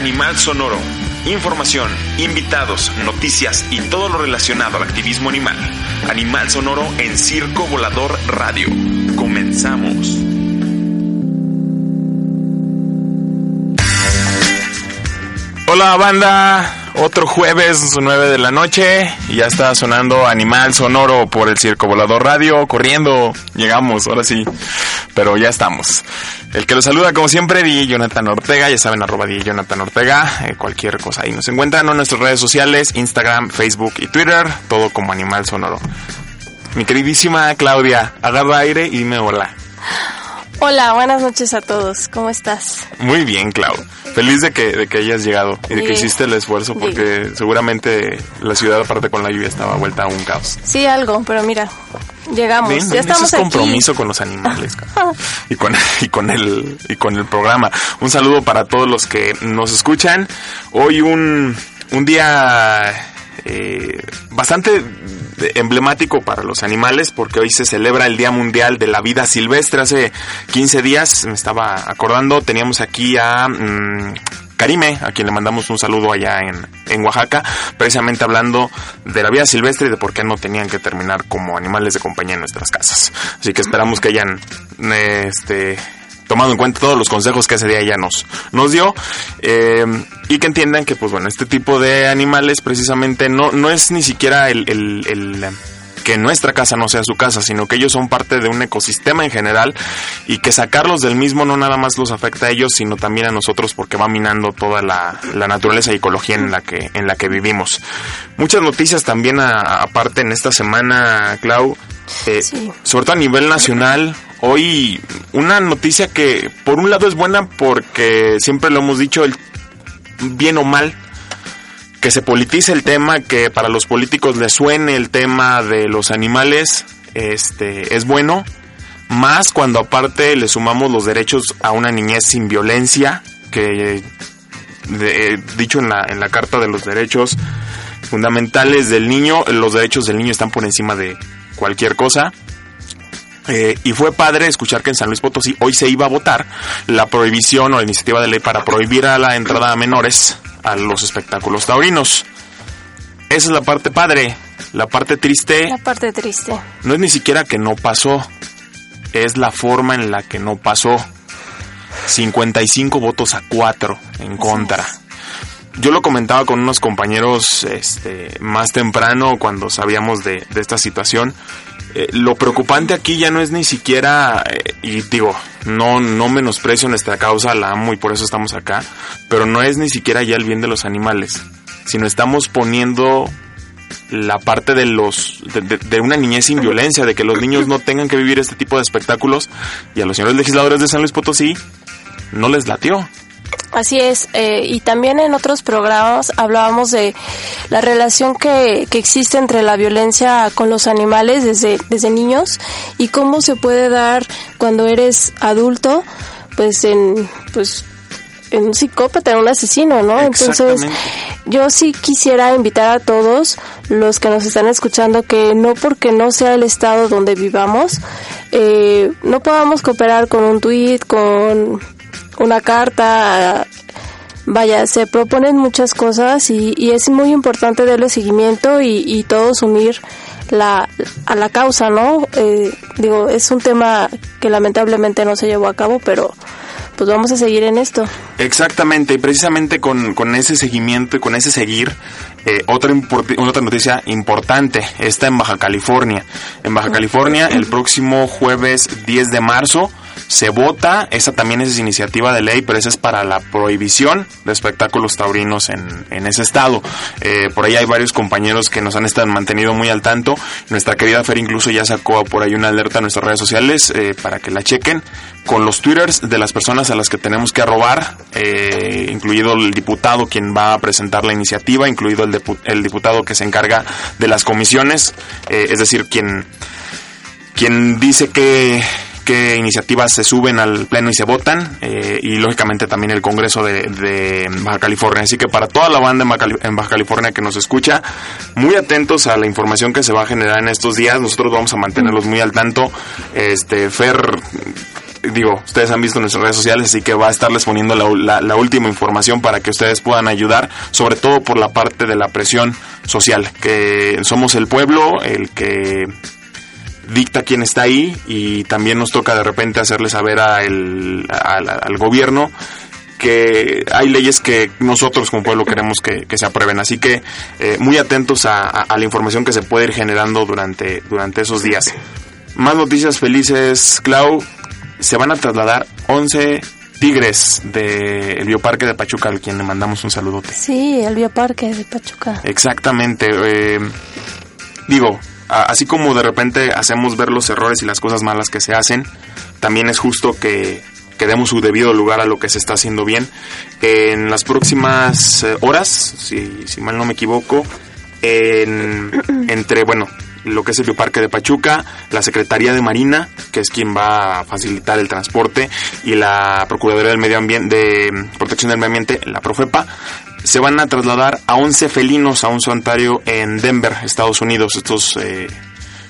Animal Sonoro. Información, invitados, noticias y todo lo relacionado al activismo animal. Animal Sonoro en Circo Volador Radio. Comenzamos. Hola banda, otro jueves 9 de la noche ya está sonando Animal Sonoro por el Circo Volador Radio, corriendo, llegamos, ahora sí, pero ya estamos. El que los saluda como siempre, DJ Jonathan Ortega, ya saben, arroba DJ Jonathan Ortega, eh, cualquier cosa ahí nos encuentran en nuestras redes sociales, Instagram, Facebook y Twitter, todo como Animal Sonoro. Mi queridísima Claudia, agarra aire y dime hola. Hola, buenas noches a todos. ¿Cómo estás? Muy bien, Clau. Feliz de que, de que hayas llegado y de que hiciste el esfuerzo porque seguramente la ciudad aparte con la lluvia estaba vuelta a un caos. Sí, algo, pero mira, llegamos. Ven, ya estamos es compromiso con los animales Clau. y con y con el y con el programa. Un saludo para todos los que nos escuchan. Hoy un un día eh, bastante emblemático para los animales porque hoy se celebra el Día Mundial de la Vida Silvestre. Hace 15 días, me estaba acordando, teníamos aquí a mm, Karime, a quien le mandamos un saludo allá en, en Oaxaca, precisamente hablando de la vida silvestre y de por qué no tenían que terminar como animales de compañía en nuestras casas. Así que esperamos que hayan este tomado en cuenta todos los consejos que ese día ella nos, nos dio eh, y que entiendan que pues bueno este tipo de animales precisamente no, no es ni siquiera el, el que nuestra casa no sea su casa, sino que ellos son parte de un ecosistema en general y que sacarlos del mismo no nada más los afecta a ellos, sino también a nosotros porque va minando toda la, la naturaleza y ecología en la que en la que vivimos. Muchas noticias también aparte en esta semana, Clau, eh, Sí. sobre todo a nivel nacional. Hoy una noticia que por un lado es buena porque siempre lo hemos dicho, el bien o mal, que se politice el tema, que para los políticos les suene el tema de los animales, este es bueno, más cuando aparte le sumamos los derechos a una niñez sin violencia, que eh, dicho en la, en la Carta de los Derechos Fundamentales del Niño, los derechos del niño están por encima de cualquier cosa. Eh, y fue padre escuchar que en San Luis Potosí hoy se iba a votar la prohibición o la iniciativa de ley para prohibir a la entrada a menores a los espectáculos taurinos. Esa es la parte padre. La parte triste La parte triste. no es ni siquiera que no pasó, es la forma en la que no pasó. 55 votos a 4 en contra. Yo lo comentaba con unos compañeros este, más temprano cuando sabíamos de, de esta situación. Eh, lo preocupante aquí ya no es ni siquiera, eh, y digo, no, no menosprecio nuestra causa, la amo y por eso estamos acá, pero no es ni siquiera ya el bien de los animales, sino estamos poniendo la parte de los de, de- de una niñez sin violencia, de que los niños no tengan que vivir este tipo de espectáculos y a los señores legisladores de San Luis Potosí no les latió. Así es, eh, y también en otros programas hablábamos de la relación que, que existe entre la violencia con los animales desde, desde niños y cómo se puede dar cuando eres adulto, pues en, pues, en un psicópata, en un asesino, ¿no? Entonces, yo sí quisiera invitar a todos los que nos están escuchando que no porque no sea el estado donde vivamos, eh, no podamos cooperar con un tweet, con una carta, vaya, se proponen muchas cosas y, y es muy importante darle seguimiento y, y todos unir la, a la causa, ¿no? Eh, digo, es un tema que lamentablemente no se llevó a cabo, pero pues vamos a seguir en esto. Exactamente, y precisamente con, con ese seguimiento y con ese seguir, eh, otra, otra noticia importante está en Baja California. En Baja California, el próximo jueves 10 de marzo, se vota, esa también es iniciativa de ley, pero esa es para la prohibición de espectáculos taurinos en, en ese estado. Eh, por ahí hay varios compañeros que nos han estado mantenido muy al tanto. Nuestra querida Fer incluso ya sacó por ahí una alerta en nuestras redes sociales eh, para que la chequen con los twitters de las personas a las que tenemos que arrobar, eh, incluido el diputado quien va a presentar la iniciativa, incluido el, el diputado que se encarga de las comisiones, es decir, quien, quien dice que qué iniciativas se suben al pleno y se votan eh, y lógicamente también el Congreso de, Baja California. Así que para toda la banda en Baja, California que nos escucha, muy atentos a la información que se va a generar en estos días. Nosotros vamos a mantenerlos muy al tanto. Este Fer digo, ustedes han visto nuestras redes sociales, así que va a estarles poniendo la, la, última información para que ustedes puedan ayudar, sobre todo por la parte de la presión social, que somos el pueblo, el que dicta quién está ahí y también nos toca de repente hacerle saber al, gobierno que hay leyes que nosotros como pueblo queremos que, se aprueben. Así que eh, muy atentos a, la información que se puede ir generando durante, durante esos días. Más noticias felices, Clau. Se van a trasladar 11 tigres del Bioparque de Pachuca, al quien le mandamos un saludote. Sí, el Bioparque de Pachuca. Exactamente. Eh, digo, así como de repente hacemos ver los errores y las cosas malas que se hacen, también es justo que, que demos su debido lugar a lo que se está haciendo bien. En las próximas eh, horas, si, si mal no me equivoco, en, entre, bueno, lo que es el Bioparque de Pachuca, la Secretaría de Marina, que es quien va a facilitar el transporte, y la Procuraduría del Medio Ambiente, de Protección del Medio Ambiente, la Profepa, se van a trasladar a 11 felinos a un santuario en Denver, Estados Unidos. Estos eh,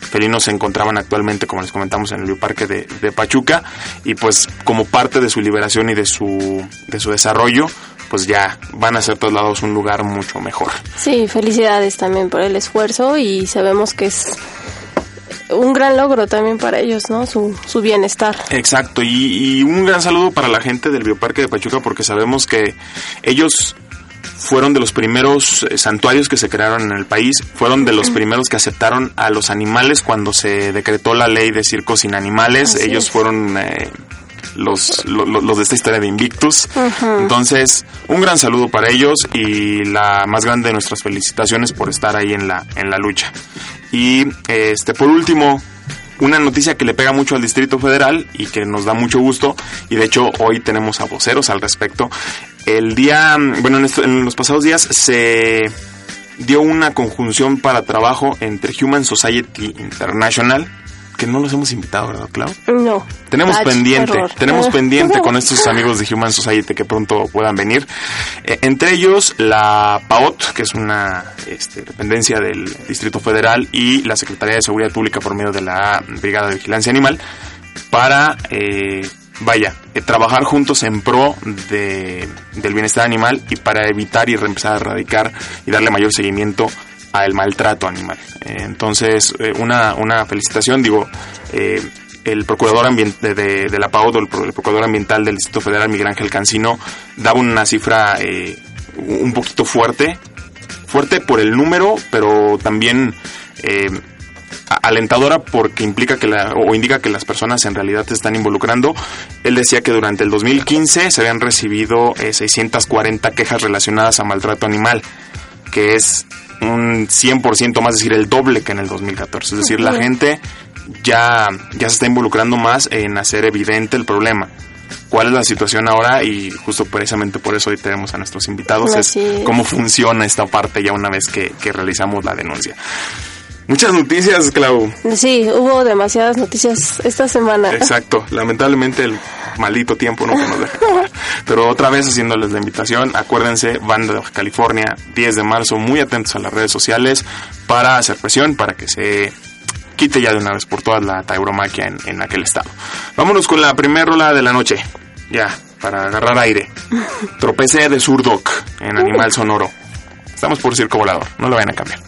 felinos se encontraban actualmente, como les comentamos, en el bioparque de, de, Pachuca y pues como parte de su liberación y de su, de su desarrollo, pues ya van a ser trasladados a un lugar mucho mejor. Sí, felicidades también por el esfuerzo y sabemos que es un gran logro también para ellos, ¿no? Su, su bienestar. Exacto, y, y, un gran saludo para la gente del Bioparque de Pachuca porque sabemos que ellos fueron de los primeros eh, santuarios que se crearon en el país, fueron de los primeros que aceptaron a los animales cuando se decretó la ley de circos sin animales, ellos fueron eh, los, los, de esta historia de Invictus. Entonces, un gran saludo para ellos y la más grande de nuestras felicitaciones por estar ahí en la, en la lucha. Y este por último, una noticia que le pega mucho al Distrito Federal y que nos da mucho gusto, y de hecho hoy tenemos a voceros al respecto. El día, bueno, en, los pasados días se dio una conjunción para trabajo entre Human Society International, que no los hemos invitado, ¿verdad, Clau? No. Tenemos pendiente, tenemos pendiente con estos amigos de Human Society que pronto puedan venir. Eh, entre ellos la PAOT, que es una este, dependencia del Distrito Federal, y la Secretaría de Seguridad Pública por medio de la Brigada de Vigilancia Animal, para, eh, vaya, eh, trabajar juntos en pro de, del bienestar animal y para evitar y empezar a erradicar y darle mayor seguimiento al maltrato animal. Eh, entonces, eh, una, una felicitación, digo, eh, el procurador ambiente de, la PAO, el, procurador ambiental del Distrito Federal, Miguel Ángel Cancino, daba una cifra un poquito fuerte, fuerte por el número, pero también alentadora porque implica que la, o indica que las personas en realidad se están involucrando. Él decía que durante el 2015 se habían recibido 640 quejas relacionadas a maltrato animal, que es un 100% más, es decir, el doble que en el 2014. Es decir, la gente ya, ya se está involucrando más en hacer evidente el problema. ¿Cuál es la situación ahora? Y justo precisamente por eso hoy tenemos a nuestros invitados, es cómo funciona esta parte ya una vez que, que realizamos la denuncia. Muchas noticias, Clau. Sí, hubo demasiadas noticias esta semana. Exacto. Lamentablemente el maldito tiempo no nos deja. Pero otra vez haciéndoles la invitación, acuérdense, Banda de California, 10 de marzo, muy atentos a las redes sociales para hacer presión, para que se quite ya de una vez por todas la tauromaquia en, en aquel estado. Vámonos con la primera rola de la noche. Ya, para agarrar aire. Tropecé de Surdoc en Animal Sonoro. Estamos por Circo Volador, no lo vayan a cambiar.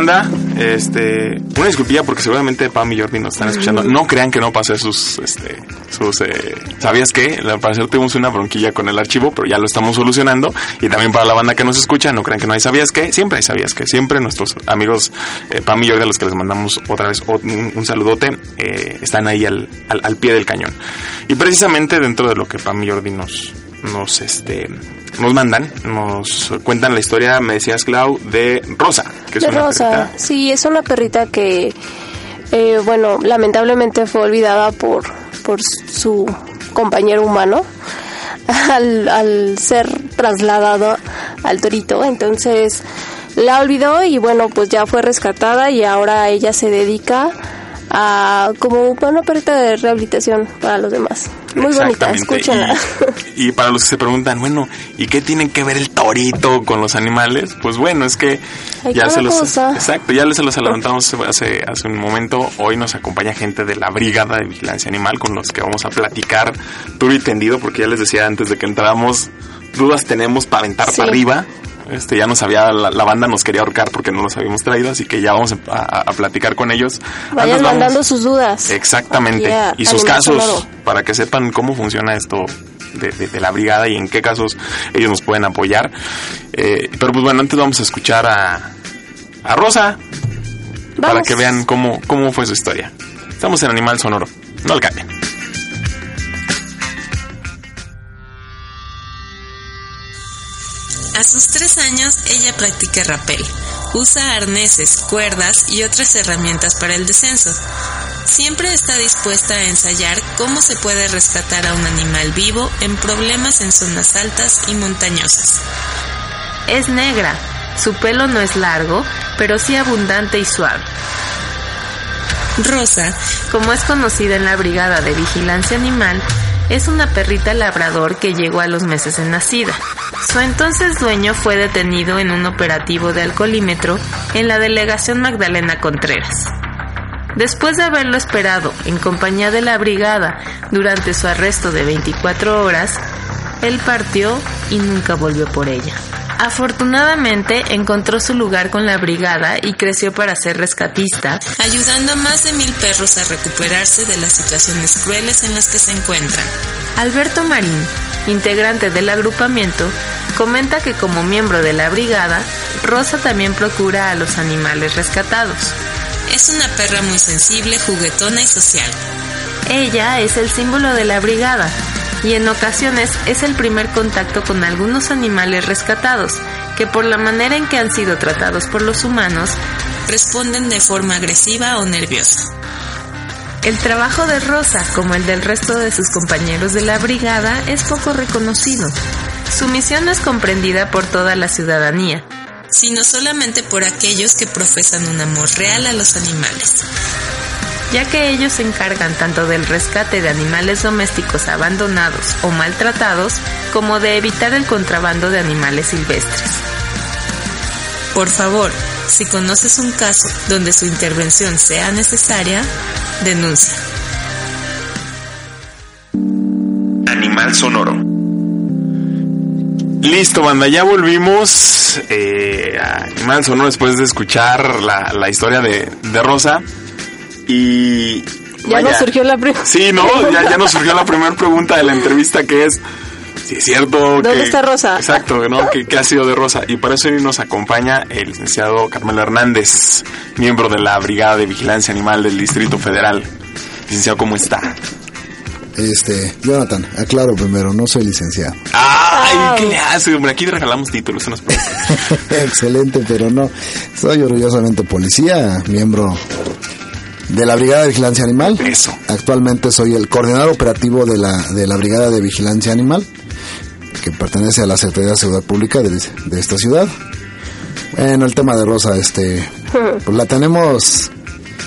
Banda. Este, una disculpilla porque seguramente Pam y Jordi nos están escuchando. No crean que no pasé sus, este, sus, eh, ¿sabías qué? Al parecer tuvimos una bronquilla con el archivo, pero ya lo estamos solucionando. Y también para la banda que nos escucha, no crean que no hay ¿sabías qué? Siempre hay ¿sabías qué? Siempre nuestros amigos eh, Pam y Jordi, a los que les mandamos otra vez un, saludote, eh, están ahí al, al pie del cañón. Y precisamente dentro de lo que Pam y Jordi nos, nos, este, nos mandan, nos cuentan la historia, me decías, Clau, de Rosa, que es de una Rosa, perrita. sí, es una perrita que, eh, bueno, lamentablemente fue olvidada por, por su compañero humano al, al ser trasladado al torito. Entonces la olvidó y bueno, pues ya fue rescatada y ahora ella se dedica a como una perrita de rehabilitación para los demás. Muy bonita, escúchenla. Y, y para los que se preguntan, bueno, ¿y qué tiene que ver el torito con los animales? Pues bueno, es que ya se los cosa. exacto, ya les se los adelantamos hace hace un momento. Hoy nos acompaña gente de la Brigada de Vigilancia Animal con los que vamos a platicar duro y tendido porque ya les decía antes de que entráramos, dudas tenemos para aventar Sí. para arriba. Este, ya nos había, la, la banda nos quería ahorcar porque no los habíamos traído, así que ya vamos a, platicar con ellos. Vayan Antes vamos- mandando sus dudas. Exactamente. A y sus casos, Sonoro. para que sepan cómo funciona esto de, de- de la brigada y en qué casos ellos nos pueden apoyar. Eh, pero pues bueno, antes vamos a escuchar a, a Rosa para que vean cómo, cómo fue su historia. Estamos en Animal Sonoro. No le cambien. A sus tres años, ella practica rappel. Usa arneses, cuerdas y otras herramientas para el descenso. Siempre está dispuesta a ensayar cómo se puede rescatar a un animal vivo en problemas en zonas altas y montañosas. Es negra. Su pelo no es largo, pero sí abundante y suave. Rosa, como es conocida en la Brigada de Vigilancia Animal, es una perrita labrador que llegó a los meses de nacida. Su entonces dueño fue detenido en un operativo de alcoholímetro en la delegación Magdalena Contreras. Después de haberlo esperado en compañía de la brigada durante su arresto de 24 horas, él partió y nunca volvió por ella. Afortunadamente encontró su lugar con la brigada y creció para ser rescatista, ayudando a más de mil perros a recuperarse de las situaciones crueles en las que se encuentran. Alberto Marín, integrante del agrupamiento, comenta que como miembro de la brigada, Rosa también procura a los animales rescatados. Es una perra muy sensible, juguetona y social. Ella es el símbolo de la brigada y en ocasiones es el primer contacto con algunos animales rescatados que por la manera en que han sido tratados por los humanos responden de forma agresiva o nerviosa. El trabajo de Rosa, como el del resto de sus compañeros de la brigada, es poco reconocido. Su misión no es comprendida por toda la ciudadanía, sino solamente por aquellos que profesan un amor real a los animales, ya que ellos se encargan tanto del rescate de animales domésticos abandonados o maltratados, como de evitar el contrabando de animales silvestres. Por favor, si conoces un caso donde su intervención sea necesaria, denuncia. Animal sonoro. Listo, banda, ya volvimos eh, a Animal Sonoro después de escuchar la, la historia de, de Rosa. Y. Ya vaya, nos surgió la primera. Sí, ¿no? Ya, ya nos surgió la primera pregunta de la entrevista que es. Si es cierto ¿Dónde que- está Rosa? Exacto, ¿no? ¿Qué, qué ha sido de Rosa? Y para eso hoy nos acompaña el licenciado Carmelo Hernández, miembro de la Brigada de Vigilancia Animal del Distrito Federal. Licenciado, ¿cómo está? Este, Jonathan, aclaro primero, no soy licenciado. ¡Ay! ¿Qué le hace? Hombre, aquí regalamos títulos, preocupa. Excelente, pero no. Soy orgullosamente policía, miembro de la Brigada de Vigilancia Animal. Eso. Actualmente soy el coordinador operativo de la, de la Brigada de Vigilancia Animal, que pertenece a la Secretaría de Seguridad Pública de, de esta ciudad. Bueno, el tema de Rosa, este, pues la tenemos,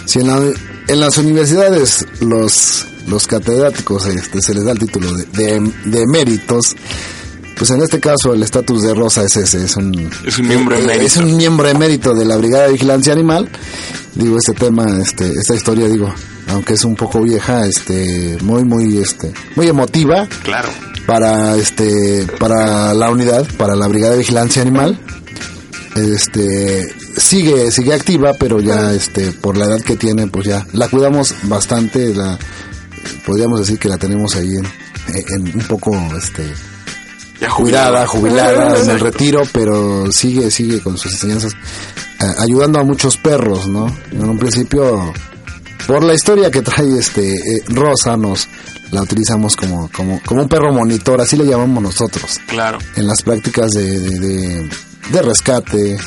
si en, la- en las universidades los, los catedráticos este, se les da el título de, de, de eméritos, pues en este caso el estatus de Rosa es ese, es un, Es un miembro eh, emérito. Es un miembro emérito de la Brigada de Vigilancia Animal. Digo, este tema, este, esta historia, digo, aunque es un poco vieja, este, muy, muy, este, muy emotiva Claro. para, este, para la unidad, para la Brigada de Vigilancia Animal. Este, sigue, sigue activa, pero ya, este, por la edad que tiene, pues ya, la cuidamos bastante, la, podríamos decir que la tenemos ahí en, en un poco, este, Ya jubilado. jubilada en el retiro, pero sigue, sigue con sus enseñanzas, eh, ayudando a muchos perros, ¿no? En un principio, por la historia que trae este eh, Rosa, nos la utilizamos como, como, como un perro monitor, así le llamamos nosotros, Claro. en las prácticas de, de, de- de rescate,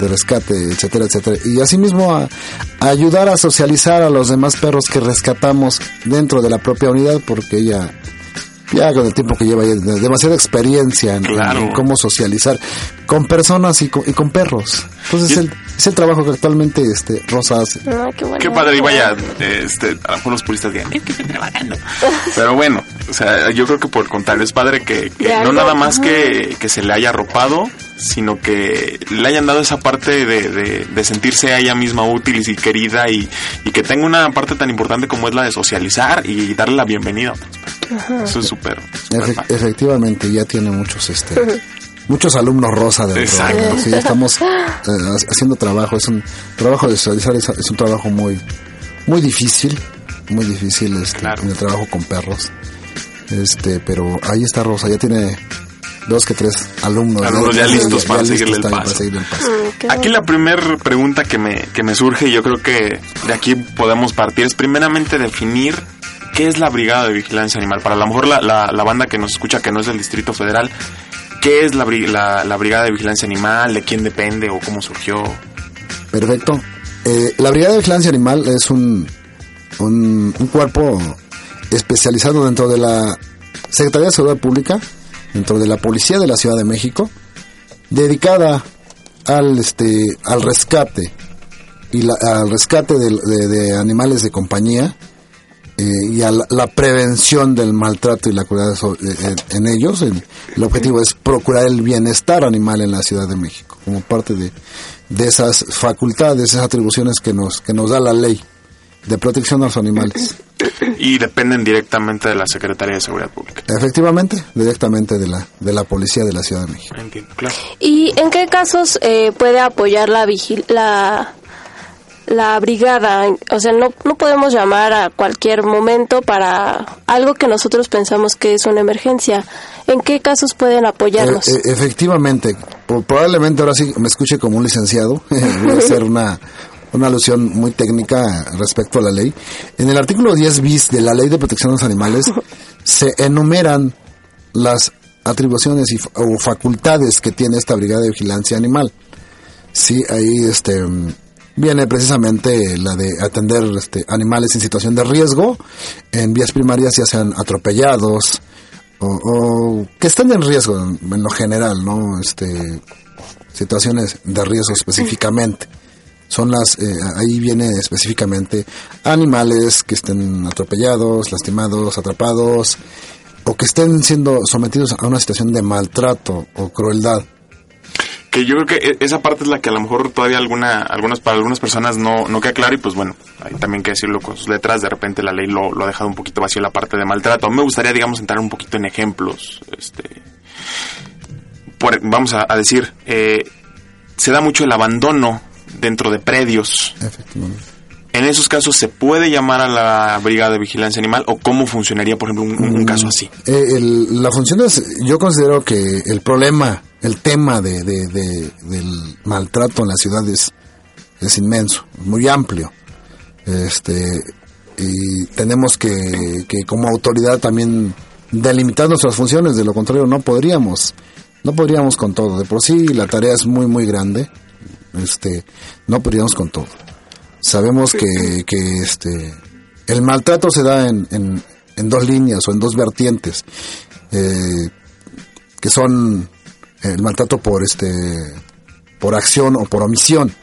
de rescate, etcétera, etcétera. Y asimismo a, a ayudar a socializar a los demás perros que rescatamos dentro de la propia unidad, porque ella ya con el tiempo que lleva ya de- demasiada experiencia en, Claro. en cómo socializar con personas y con, y con perros. Entonces el, es el trabajo que actualmente este Rosa hace. Ah, qué, bueno. Qué padre, y vaya, este, a lo mejor los puristas digan, es que estoy trabajando. Pero bueno, o sea, yo creo que por el contrario, es padre que, que no nada más que, que se le haya arropado, sino que le hayan dado esa parte de, de, de sentirse a ella misma útil y querida y, y que tenga una parte tan importante como es la de socializar y darle la bienvenida. Eso es súper, Efe- efectivamente, ya tiene muchos este muchos alumnos rosa dentro. Exacto. estamos eh, ha- haciendo trabajo, es un trabajo de socializar, es, es un trabajo muy muy difícil, muy difícil este, Claro. en el trabajo con perros. Este, pero ahí está Rosa, ya tiene dos que tres alumnos. Alumnos ya listos para seguirle el también paso. para seguirle el paso. Qué Aquí la primera pregunta que me, que me surge, y yo creo que de aquí podemos partir, es primeramente definir qué es la Brigada de Vigilancia Animal. Para a lo mejor la, la, la banda que nos escucha, que no es del Distrito Federal, ¿qué es la, bri- la, la Brigada de Vigilancia Animal? ¿De quién depende o cómo surgió? Perfecto. Eh, la Brigada de Vigilancia Animal es un, un, un cuerpo especializado dentro de la Secretaría de Seguridad Pública, dentro de la Policía de la Ciudad de México, dedicada al, este, al rescate y la- al rescate de, animales de compañía eh, y a la, prevención del maltrato y la crueldad eh, eh, en ellos. El, el objetivo es procurar el bienestar animal en la Ciudad de México, como parte de, de esas facultades, esas atribuciones que nos, que nos da la ley de protección a los animales. Y dependen directamente de la Secretaría de Seguridad Pública. Efectivamente, directamente de la, de la policía de la Ciudad de México. Entiendo, claro. ¿Y en qué casos eh, puede apoyar la, vigil la la brigada? O sea, no, no podemos llamar a cualquier momento para algo que nosotros pensamos que es una emergencia. ¿En qué casos pueden apoyarnos? Eh, eh, efectivamente, probablemente ahora sí me escuche como un licenciado. Voy a hacer una, una alusión muy técnica respecto a la ley. En el artículo 10 bis de la Ley de Protección de los Animales se enumeran las atribuciones y, o facultades que tiene esta Brigada de Vigilancia Animal. Sí, ahí este viene precisamente la de atender este, animales en situación de riesgo en vías primarias, ya sean atropellados o, o que estén en riesgo en, en lo general, ¿no? Este, situaciones de riesgo específicamente. Son las, eh, ahí viene específicamente animales que estén atropellados, lastimados, atrapados o que estén siendo sometidos a una situación de maltrato o crueldad. Que yo creo que e- esa parte es la que a lo mejor todavía alguna, algunas, para algunas personas no, no queda claro y pues bueno, hay también que decirlo con sus letras, de repente la ley lo, lo ha dejado un poquito vacío la parte de maltrato. Me gustaría, digamos, entrar un poquito en ejemplos, este, vamos a, a decir, eh, se da mucho el abandono dentro de predios. Efectivamente. En esos casos, ¿se puede llamar a la Brigada de Vigilancia Animal o cómo funcionaría, por ejemplo, un, un caso así? Eh, el- la función es, yo considero que el problema, el tema de, de- de- del maltrato en la ciudad es, es inmenso, muy amplio. Este, y tenemos que, que como autoridad también delimitar nuestras funciones, de lo contrario no podríamos, no podríamos con todo. De por sí la tarea es muy, muy grande, este, no podríamos con todo. Sabemos que, que este, el maltrato se da en, en, en dos líneas o en dos vertientes, eh, que son el maltrato por este, por acción o por omisión.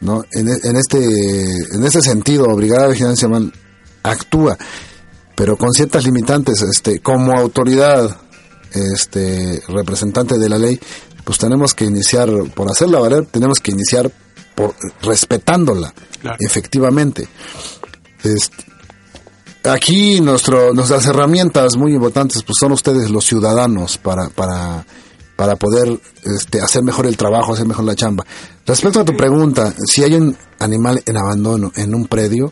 ¿no? En, e- en este en este sentido Brigada de Vigilancia actúa pero con ciertas limitantes este como autoridad este representante de la ley pues tenemos que iniciar por hacerla valer tenemos que iniciar por respetándola Claro. efectivamente Este, aquí nuestro nuestras herramientas muy importantes pues son ustedes los ciudadanos para para para poder este, hacer mejor el trabajo, hacer mejor la chamba. Respecto a tu pregunta, si hay un animal en abandono en un predio,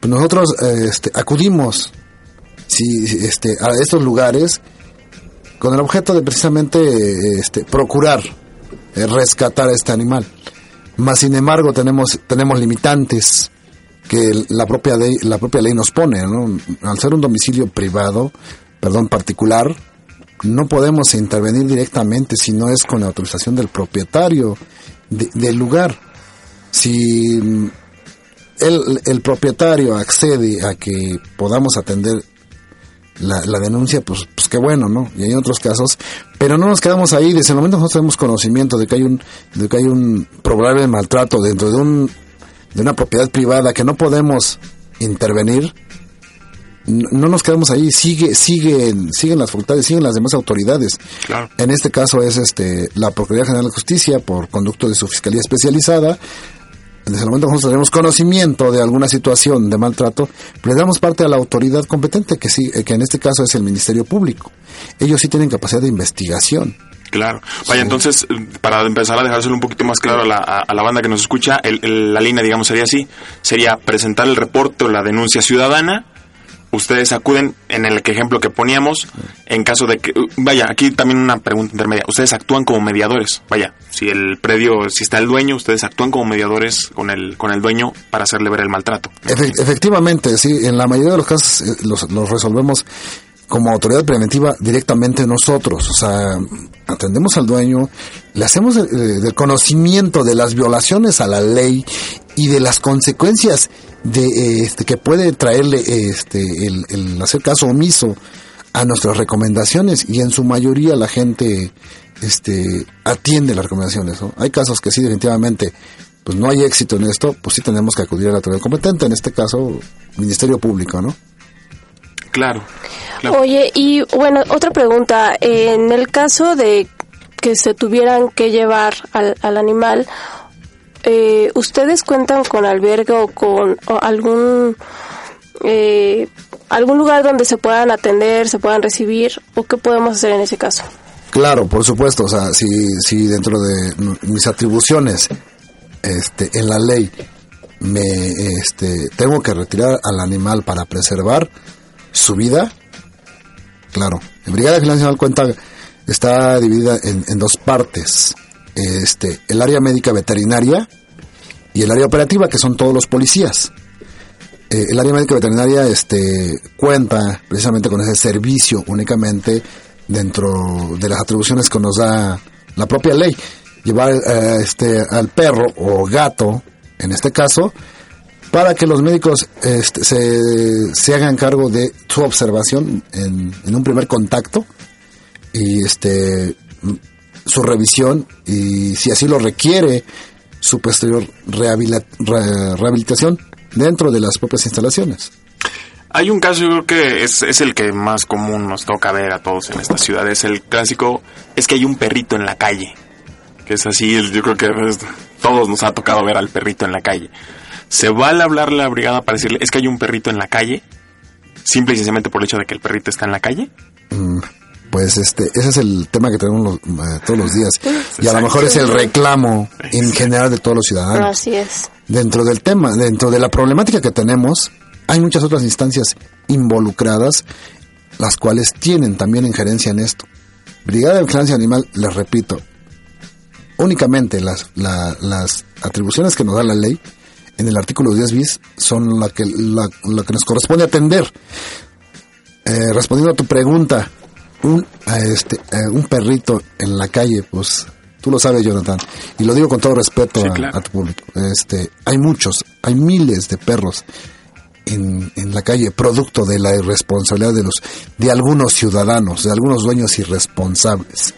pues nosotros eh, este, acudimos si, este, a estos lugares con el objeto de precisamente eh, este, procurar eh, rescatar a este animal. Más sin embargo tenemos tenemos limitantes que la propia ley, la propia ley nos pone, ¿no? Al ser un domicilio privado, perdón, particular, no podemos intervenir directamente si no es con la autorización del propietario de- del lugar. Si mm, el, el propietario accede a que podamos atender la, la denuncia, pues, pues qué bueno, ¿no? Y hay otros casos, pero no nos quedamos ahí. Desde el momento que nosotros tenemos conocimiento de que hay un, de que hay un probable maltrato dentro de un, de una propiedad privada que no podemos intervenir, no nos quedamos ahí, sigue, siguen, siguen las facultades, siguen las demás autoridades. Claro. En este caso es este la Procuraduría General de Justicia por conducto de su fiscalía especializada. Desde el momento que nosotros tenemos conocimiento de alguna situación de maltrato, le damos parte a la autoridad competente, que sí, eh, que en este caso es el Ministerio Público. Ellos sí tienen capacidad de investigación. Claro. Vaya, entonces, para empezar a dejárselo un poquito más claro a la, a- a la banda que nos escucha, el- el- la línea, digamos, sería así. Sería presentar el reporte o la denuncia ciudadana. Ustedes acuden, en el ejemplo que poníamos, en caso de que... uh, Vaya, aquí también una pregunta intermedia. Ustedes actúan como mediadores. Vaya, si el predio, si está el dueño, ustedes actúan como mediadores con el, con el dueño para hacerle ver el maltrato. Efe- efectivamente, sí, en la mayoría de los casos eh, los, los resolvemos como autoridad preventiva directamente nosotros. O sea, atendemos al dueño, le hacemos eh, del conocimiento de las violaciones a la ley y de las consecuencias de eh, este que puede traerle este el, el hacer caso omiso a nuestras recomendaciones y en su mayoría la gente este atiende las recomendaciones ¿no? hay casos que sí definitivamente pues no hay éxito en esto pues sí tenemos que acudir a la autoridad competente en este caso Ministerio Público no Claro. claro. Oye, y bueno, otra pregunta. En el caso de que se tuvieran que llevar al, al animal, eh, ¿ustedes cuentan con albergue o con algún eh, algún lugar donde se puedan atender, se puedan recibir o qué podemos hacer en ese caso? Claro, por supuesto, o sea, si, si dentro de mis atribuciones este, en la ley me este, tengo que retirar al animal para preservar su vida, claro. La Brigada Animal cuenta está dividida en dos partes. Este, el área médica veterinaria y el área operativa, que son todos los policías. Eh, el área médica veterinaria este, cuenta precisamente con ese servicio únicamente dentro de las atribuciones que nos da la propia ley. Llevar eh, este, al perro o gato, en este caso, para que los médicos este, se, se hagan cargo de su observación en, en un primer contacto y este su revisión y si así lo requiere su posterior rehabilita- re- rehabilitación dentro de las propias instalaciones. Hay un caso, yo creo que es, es el que más común nos toca ver a todos en esta ciudad. Es el clásico, es que hay un perrito en la calle. Que es así, yo creo que es- todos nos ha tocado ver al perrito en la calle. Se vale hablarle a la brigada para decirle, es que hay un perrito en la calle. Simple y sencillamente por el hecho de que el perrito está en la calle. Mm, Pues este, ese es el tema que tenemos los- eh, todos los días. Y a lo mejor es el reclamo en general de todos los ciudadanos. Así es. Dentro del tema, dentro de la problemática que tenemos, hay muchas otras instancias involucradas, las cuales tienen también injerencia en esto. Brigada de Vigilancia Animal, les repito, únicamente las, la- las atribuciones que nos da la ley en el artículo 10 bis son la que, la, la que nos corresponde atender. Eh, respondiendo a tu pregunta, un, a este, a un perrito en la calle, pues tú lo sabes, Jonathan, y lo digo con todo respeto Sí, a, claro. a tu público. Este, hay muchos, hay miles de perros en, en la calle, producto de la irresponsabilidad de los, de algunos ciudadanos, de algunos dueños irresponsables.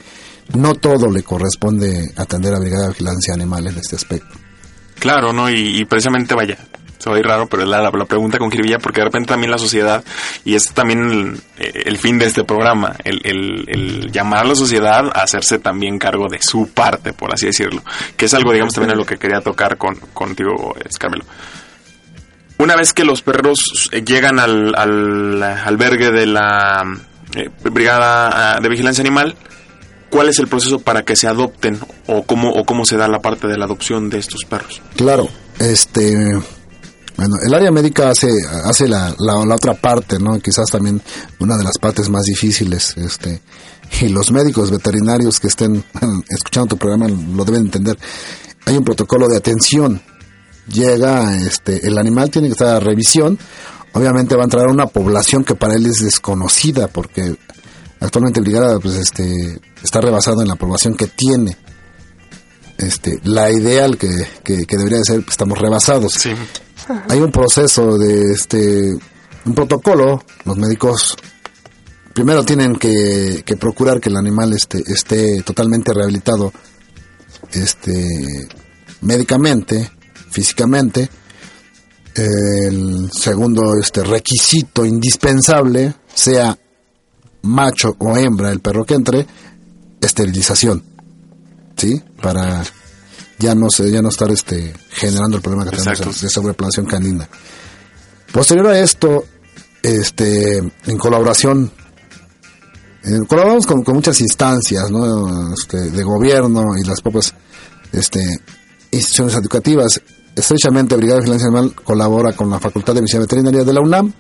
No todo le corresponde atender a Brigada de Vigilancia Animal en este aspecto. Claro, ¿no? Y, y precisamente, vaya, ir raro, pero la, la, la pregunta con Kirvilla, porque de repente también la sociedad, y es también el, el fin de este programa, el, el, llamar a la sociedad a hacerse también cargo de su parte, por así decirlo, que es algo, digamos, también a lo que quería tocar con, contigo, Escarmelo. Una vez que los perros eh, llegan al, al albergue de la eh, Brigada ah, de Vigilancia Animal, ¿cuál es el proceso para que se adopten o cómo, o cómo se da la parte de la adopción de estos perros? Claro, este, bueno, el área médica hace, hace la, la, otra parte, ¿no? Quizás también una de las partes más difíciles, este, y los médicos veterinarios que estén escuchando tu programa lo deben entender. Hay un protocolo de atención. Llega, este, el animal tiene que estar a revisión. Obviamente va a entrar a una población que para él es desconocida porque actualmente Brigada, pues, este, está rebasado en la población que tiene este, la ideal que, que, debería de ser, pues, estamos rebasados. Sí. Hay un proceso de este, un protocolo, los médicos primero tienen que, que procurar que el animal esté, esté totalmente rehabilitado, este, médicamente, físicamente. El segundo este requisito indispensable, sea macho o hembra el perro que entre, esterilización. ¿Sí? Para ya no se, ya no estar este generando el problema que Exacto. tenemos de sobrepoblación canina. Posterior a esto, este en colaboración eh, colaboramos con, con muchas instancias ¿no? este, de gobierno y las propias este, instituciones educativas. Estrechamente, Brigada de Vigilancia Animal colabora con la Facultad de Medicina Veterinaria de la UNAM,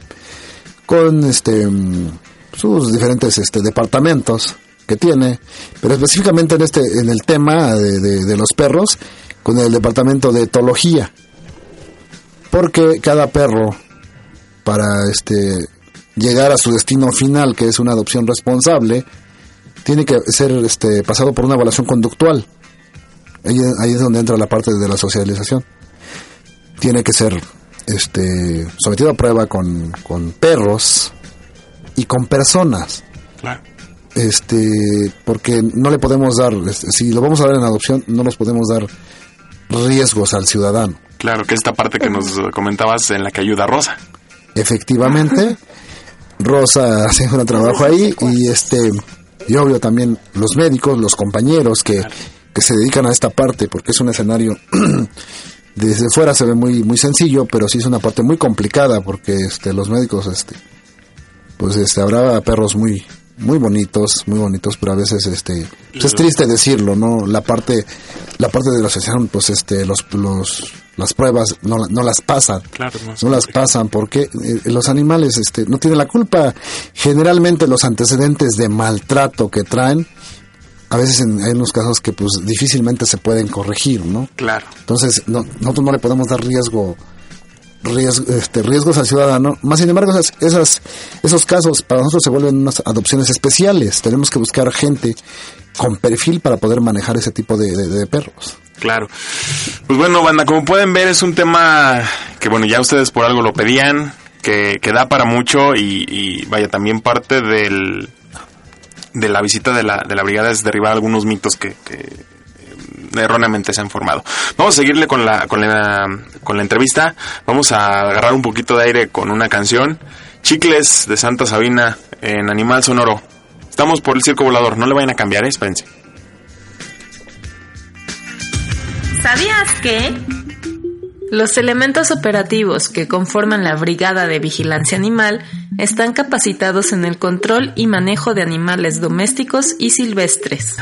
con este mm, sus diferentes este, departamentos que tiene, pero específicamente en este en el tema de, los perros, con el departamento de etología, porque cada perro para este llegar a su destino final, que es una adopción responsable, tiene que ser este pasado por una evaluación conductual. Ahí, ahí es donde entra la parte de la socialización. Tiene que ser este sometido a prueba con, con perros y con personas Claro. Este porque no le podemos dar este, si lo vamos a dar en adopción no nos podemos dar riesgos al ciudadano Claro, que esta parte que nos comentabas en la que ayuda Rosa. efectivamente Rosa hace un trabajo ahí y este y obvio también los médicos los compañeros que que se dedican a esta parte, porque es un escenario desde fuera se ve muy muy sencillo, pero sí es una parte muy complicada porque este los médicos este pues este habrá perros muy muy bonitos, muy bonitos, pero a veces este pues es triste decirlo, ¿no? La parte la parte de la asociación pues este los los las pruebas no, no las pasan. Claro, no las pasan porque eh, los animales este no tienen la culpa. Generalmente los antecedentes de maltrato que traen a veces en, hay unos casos que pues difícilmente se pueden corregir, ¿no? Claro. Entonces, no, nosotros no le podemos dar riesgo, riesgo este, riesgos al ciudadano. Más sin embargo, esas, esas, esos casos para nosotros se vuelven unas adopciones especiales. Tenemos que buscar gente con perfil para poder manejar ese tipo de, perros. Claro. Pues bueno, banda, como pueden ver es un tema que bueno, ya ustedes por algo lo pedían, que, que da para mucho y, y vaya, también parte del de la visita de la, de la brigada es derribar algunos mitos que, que, erróneamente se han formado. Vamos a seguirle con la, con la con la entrevista. Vamos a agarrar un poquito de aire con una canción. Chicles de Santa Sabina en Animal Sonoro. Estamos por el circo volador, no le vayan a cambiar, ¿eh? espérense. ¿Sabías que? Los elementos operativos que conforman la Brigada de Vigilancia Animal están capacitados en el control y manejo de animales domésticos y silvestres.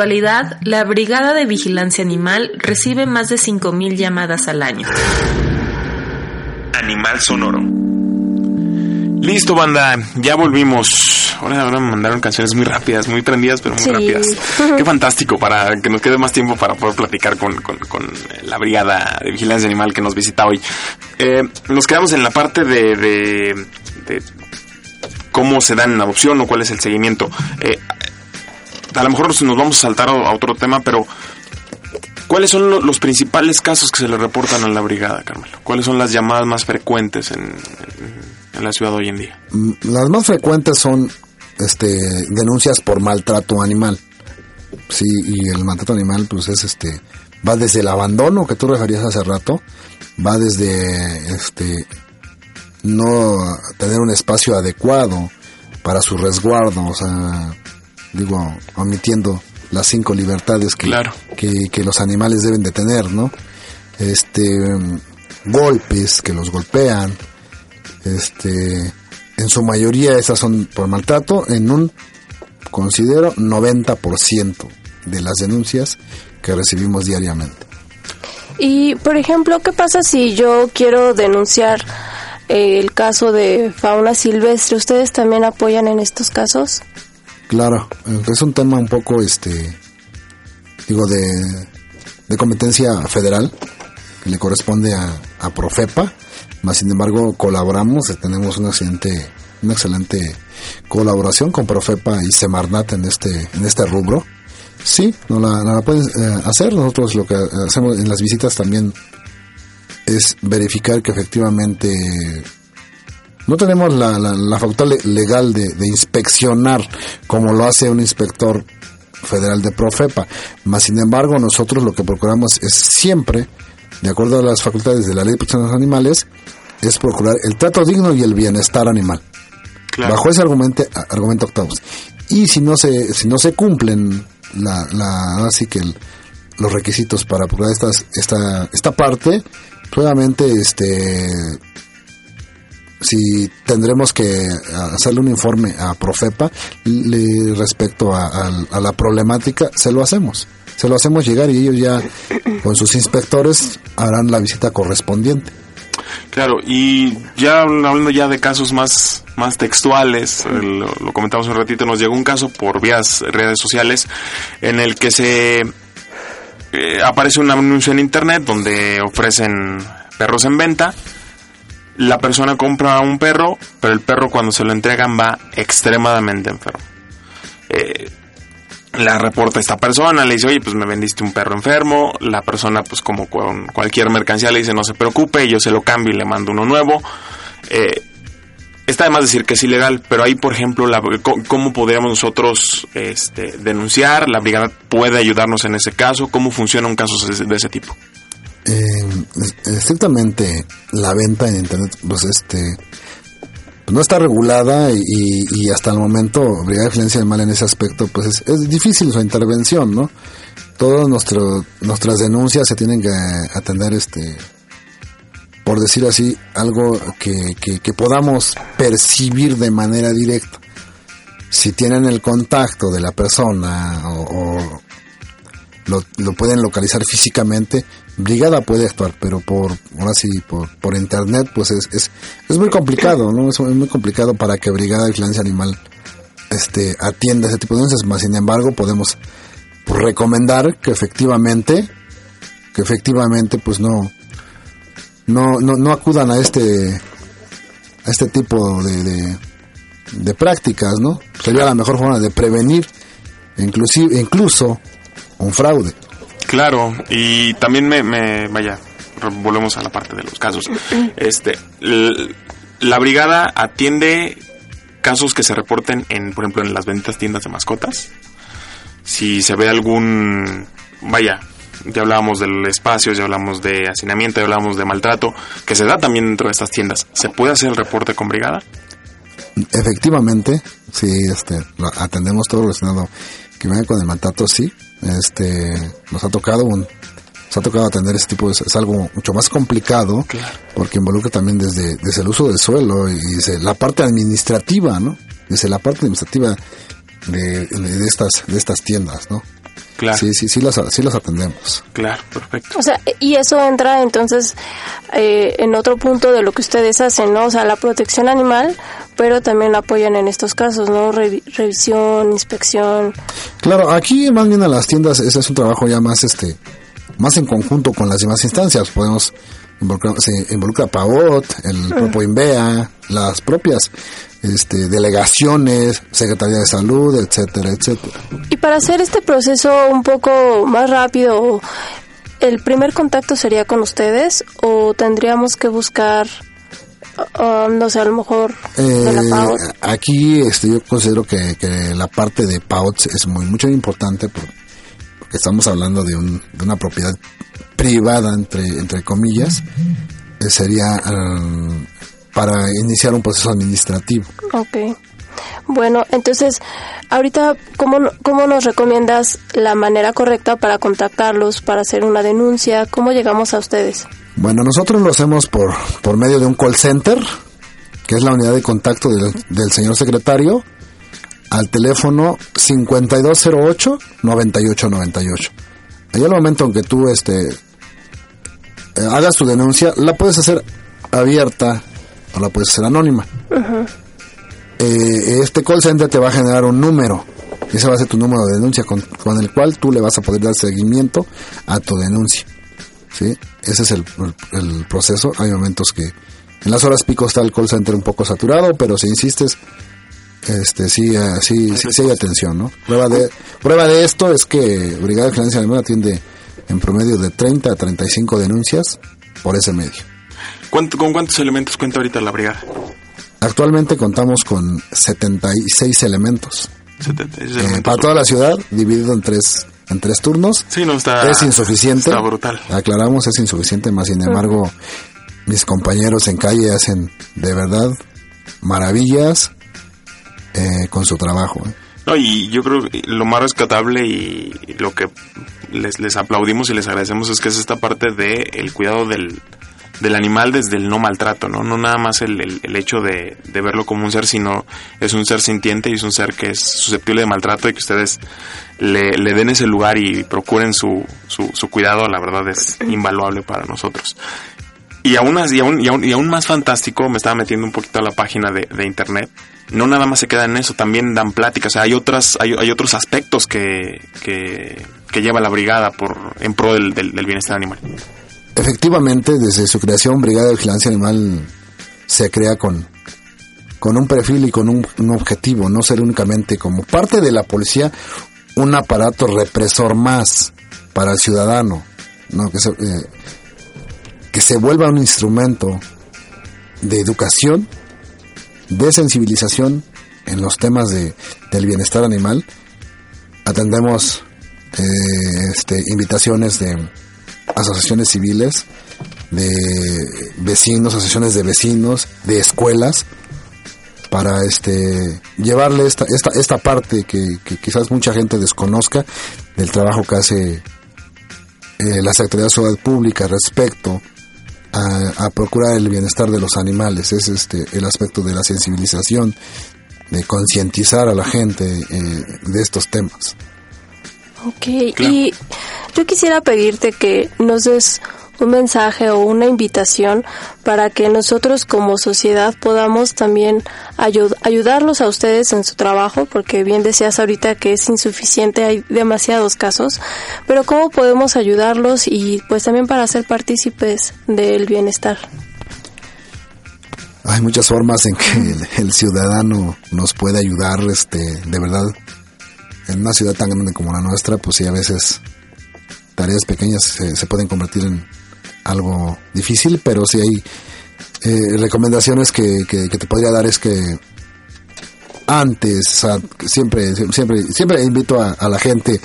Actualidad, la Brigada de Vigilancia Animal recibe más de 5.000 llamadas al año. Animal sonoro. Listo, banda, ya volvimos. Ahora, ahora me mandaron canciones muy rápidas, muy prendidas, pero muy Sí. rápidas. Qué fantástico para que nos quede más tiempo para poder platicar con, con- con la brigada de vigilancia animal que nos visita hoy. Eh, nos quedamos en la parte de, de- de cómo se dan en adopción o cuál es el seguimiento. Eh, a lo mejor nos vamos a saltar a otro tema, pero ¿cuáles son lo- los principales casos que se le reportan a la brigada, Carmelo? ¿Cuáles son las llamadas más frecuentes en, en- en la ciudad hoy en día? Mm, Las más frecuentes son este denuncias por maltrato animal. Sí, y el maltrato animal pues es este va desde el abandono que tú referías hace rato, va desde este no tener un espacio adecuado para su resguardo, o sea, digo, omitiendo las cinco libertades que, Claro. que, que los animales deben de tener, ¿no? Este, golpes que los golpean, este, en su mayoría esas son por maltrato, en un, considero, 90% de las denuncias que recibimos diariamente. Y, por ejemplo, ¿qué pasa si yo quiero denunciar eh, el caso de fauna silvestre? ¿Ustedes también apoyan en estos casos? Claro, es un tema un poco, este, digo, de, de competencia federal, que le corresponde a, a Profepa, más sin embargo colaboramos, tenemos una excelente, una excelente colaboración con Profepa y Semarnat en este, en este rubro. Sí, no la, no pueden eh, hacer. Nosotros lo que hacemos en las visitas también es verificar que efectivamente no tenemos la, la, la facultad le- legal de, de inspeccionar como lo hace un inspector federal de Profepa. Más sin embargo, nosotros lo que procuramos es siempre, de acuerdo a las facultades de la Ley de Protección de los Animales, es procurar el trato digno y el bienestar animal. Claro. Bajo ese argumento, argumento octavos. Y si no se, si no se cumplen la, la, así que el- los requisitos para procurar estas, esta, esta parte, obviamente, este, si tendremos que hacerle un informe a Profepa le- respecto a, a- a la problemática, se lo hacemos. Se lo hacemos llegar y ellos ya, con sus inspectores, harán la visita correspondiente. Claro, y ya hablando ya de casos más, más textuales, eh, lo, lo comentamos un ratito, nos llegó un caso por vías redes sociales en el que se eh, aparece un anuncio en internet donde ofrecen perros en venta. La persona compra un perro, pero el perro cuando se lo entregan va extremadamente enfermo. Eh, la reporta esta persona, le dice, oye, pues me vendiste un perro enfermo. La persona, pues como con cualquier mercancía, le dice, no se preocupe, yo se lo cambio y le mando uno nuevo. Eh, está de más decir que es ilegal, pero ahí, por ejemplo, la, ¿cómo podríamos nosotros este, denunciar? ¿La brigada puede ayudarnos en ese caso? ¿Cómo funciona un caso de ese tipo? Eh, es- estrictamente la venta en internet pues este no está regulada y, y hasta el momento Brigada de Vigilancia Animal en ese aspecto pues es, difícil su intervención no todas nuestras denuncias se tienen que atender este por decir así algo que, que, que podamos percibir de manera directa. Si tienen el contacto de la persona o, o lo, lo pueden localizar físicamente, Brigada puede actuar, pero por, ahora sí, por, por internet, pues es, es, es muy complicado, ¿no? Es, muy complicado para que Brigada de Vigilancia Animal este, atienda ese tipo de denuncias, más sin embargo podemos recomendar que efectivamente, que efectivamente, pues no, no, no, no acudan a este, a este tipo de, de, de prácticas, ¿no? Sería la mejor forma de prevenir, inclusive, incluso un fraude. Claro, y también me, me vaya, volvemos a la parte de los casos. Este, la brigada atiende casos que se reporten en, por ejemplo, en las benditas tiendas de mascotas. Si se ve algún, vaya, ya hablábamos del espacio, ya hablamos de hacinamiento, ya hablamos de maltrato, que se da también dentro de estas tiendas. ¿Se puede hacer el reporte con brigada? Efectivamente, sí, este, atendemos todo lo relacionado que con el maltrato, sí. Este, nos ha tocado un, nos ha tocado atender ese tipo de, es algo mucho más complicado, porque involucra también desde, desde el uso del suelo y desde la parte administrativa, ¿no? Desde la parte administrativa de, de, de estas, de estas tiendas, ¿no? Claro, Sí, sí, sí las, sí las atendemos. claro, perfecto. O sea, y eso entra entonces eh, en otro punto de lo que ustedes hacen, ¿no? O sea, la protección animal, pero también apoyan en estos casos, ¿no? Revi- revisión, inspección. Claro, aquí más bien a las tiendas ese es un trabajo ya más este más en conjunto con las demás instancias. Podemos involucrar, se involucra PAOT, el propio INVEA, las propias este, delegaciones, Secretaría de Salud, etcétera, etcétera. Y para hacer este proceso un poco más rápido, ¿el primer contacto sería con ustedes o tendríamos que buscar, uh, no sé, a lo mejor de la Eh, PAOT? aquí este, yo considero que, que la parte de PAOT es muy mucho importante por- porque estamos hablando de, un, de una propiedad privada, entre, entre comillas, eh, sería um, para iniciar un proceso administrativo. Ok. Bueno, entonces, ahorita, ¿cómo, ¿cómo nos recomiendas la manera correcta para contactarlos, para hacer una denuncia? ¿Cómo llegamos a ustedes? Bueno, nosotros lo hacemos por, por medio de un call center, que es la unidad de contacto del, del señor secretario, al teléfono 5208-9898. Ahí al momento en que tú este, eh, hagas tu denuncia, la puedes hacer abierta o la puedes hacer anónima. Eh, este call center te va a generar un número. Ese va a ser tu número de denuncia con, con el cual tú le vas a poder dar seguimiento a tu denuncia. ¿sí? Ese es el, el- proceso. Hay momentos que, En las horas pico está el call center un poco saturado, pero si insistes, este sí, eh, sí, sí, sí hay atención, ¿no? Prueba de, prueba de esto es que Brigada de Vigilancia Animal atiende en promedio de 30 a 35 denuncias por ese medio. ¿Cuánto- ¿Con cuántos elementos cuenta ahorita la brigada? Actualmente contamos con 76 elementos. 76 Eh, elementos. para toda la ciudad, dividido en tres, en tres turnos. Sí, no está. es insuficiente. Está brutal. Aclaramos, es insuficiente, más sin embargo, mis compañeros en calle hacen de verdad maravillas eh, con su trabajo. ¿eh? No, y yo creo que lo más rescatable y lo que les, les aplaudimos y les agradecemos es que es esta parte de el cuidado del, del animal desde el no maltrato, ¿no? No nada más el, el- hecho de, de verlo como un ser, sino es un ser sintiente y es un ser que es susceptible de maltrato y que ustedes le, den ese lugar y procuren su, su, cuidado, la verdad es invaluable para nosotros. Y aún, y, y, y más fantástico, me estaba metiendo un poquito a la página de, de internet. No nada más se queda en eso, también dan pláticas. O sea, hay otras, hay, hay otros aspectos que, que, lleva la brigada por en pro del, del bienestar animal. Efectivamente, desde su creación, Brigada de Vigilancia Animal se crea con, con un perfil y con un, objetivo, no ser únicamente como parte de la policía, un aparato represor más para el ciudadano, no que se, eh, que se vuelva un instrumento de educación, de sensibilización en los temas de, del bienestar animal. Atendemos eh, este, invitaciones de asociaciones civiles, de vecinos, asociaciones de vecinos, de escuelas, para este llevarle esta, esta, esta parte que, quizás mucha gente desconozca del trabajo que hace eh, la Secretaría de Salud Pública respecto a, a procurar el bienestar de los animales. Es este el aspecto de la sensibilización, de concientizar a la gente eh, de estos temas. Ok, Claro. y yo quisiera pedirte que nos des un mensaje o una invitación para que nosotros como sociedad podamos también ayu- ayudarlos a ustedes en su trabajo, porque bien decías ahorita que es insuficiente, hay demasiados casos, pero cómo podemos ayudarlos y pues también para ser partícipes del bienestar. Hay muchas formas en que el, el ciudadano nos puede ayudar, este, de verdad. En una ciudad tan grande como la nuestra, pues sí, a veces tareas pequeñas se, se pueden convertir en algo difícil, pero sí hay eh, recomendaciones que, que- te podría dar es que antes, o siempre, siempre, siempre invito a, a la gente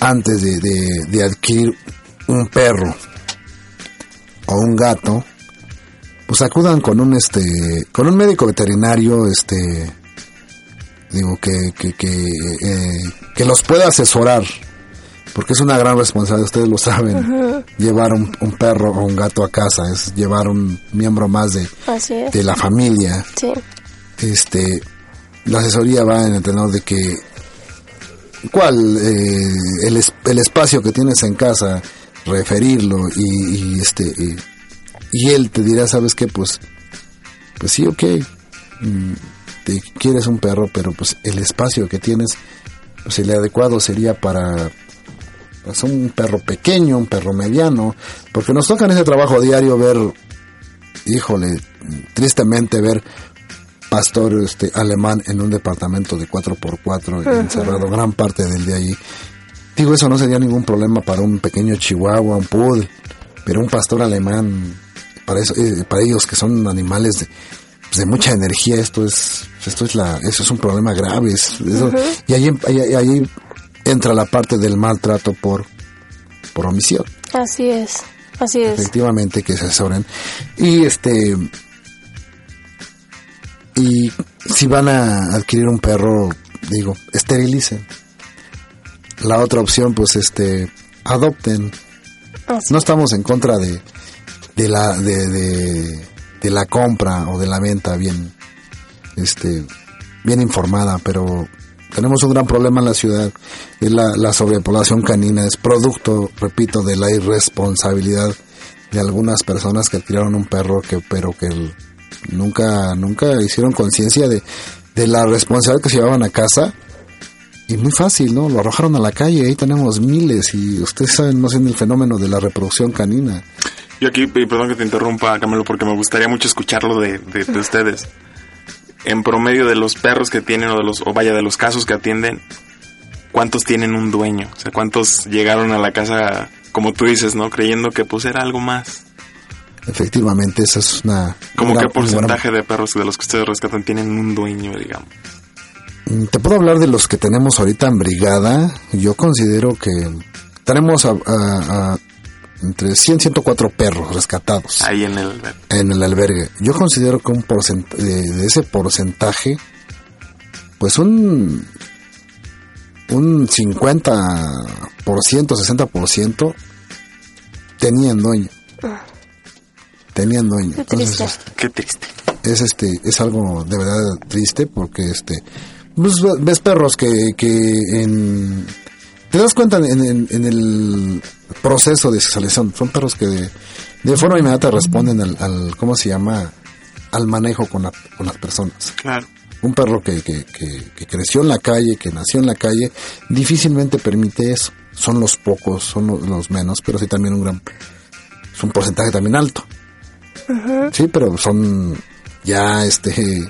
antes de, de- de adquirir un perro o un gato, pues acudan con un este con un médico veterinario este digo que que, que, eh, que los pueda asesorar porque es una gran responsabilidad ustedes lo saben llevar un, un perro o un gato a casa es llevar un miembro más de, de la familia. Sí. este la asesoría va en el tenor de que cuál eh, el, es- el espacio que tienes en casa referirlo y, y, este y, y él te dirá sabes qué pues pues sí ok. Mm, te quieres un perro pero pues el espacio que tienes pues el adecuado sería para pues, un perro pequeño un perro mediano porque nos toca en ese trabajo diario ver híjole tristemente ver pastor este alemán en un departamento de 4x4 encerrado gran parte del día allí. Digo, eso no sería ningún problema para un pequeño chihuahua, un poodle, pero un pastor alemán, para eso, eh, para ellos que son animales de, pues, de mucha energía, esto es, esto es la, eso es un problema grave, es- eso- y ahí, ahí, ahí entra la parte del maltrato por, por omisión. Así es. Así es. efectivamente que se asesoren y este y si van a adquirir un perro digo esterilicen. La otra opción pues este adopten. Así no estamos en contra de de la de, de, de la compra o de la venta bien este bien informada pero tenemos un gran problema en la ciudad es la, la sobrepoblación canina es producto repito de la irresponsabilidad de algunas personas que adquirieron un perro que pero que nunca nunca hicieron conciencia de, de la responsabilidad que se llevaban a casa y muy fácil, ¿no? Lo arrojaron a la calle, ahí tenemos miles y ustedes saben, no sé, el fenómeno de la reproducción canina. Yo aquí, perdón que te interrumpa, Camilo, porque me gustaría mucho escucharlo de, de, de ustedes. En promedio de los perros que tienen, o de los, o vaya, de los casos que atienden, ¿cuántos tienen un dueño? O sea, ¿cuántos llegaron a la casa, como tú dices, ¿no? Creyendo que pues era algo más. Efectivamente, esa es una... ¿Cómo qué porcentaje de perros de los que ustedes rescatan tienen un dueño, digamos? Mm, Te puedo hablar de los que tenemos ahorita en brigada. Yo considero que tenemos a, a- a entre 100 y 104 perros rescatados Ahí en el... en el albergue. Yo considero que un porcent de, de ese porcentaje, pues un un 50%, 60% tenían dueño. Tenían dueño. Qué triste. Entonces, Qué triste. es este es algo de verdad triste porque este pues, ve- ves perros que, que en te das cuenta en, en- en el proceso de socialización son perros que de, de forma inmediata responden al, al cómo se llama al manejo con, la- con las personas Claro. un perro que, que, que, que creció en la calle que nació en la calle difícilmente permite eso son los pocos son los, los menos pero sí también un gran es un porcentaje también alto Sí, pero son ya este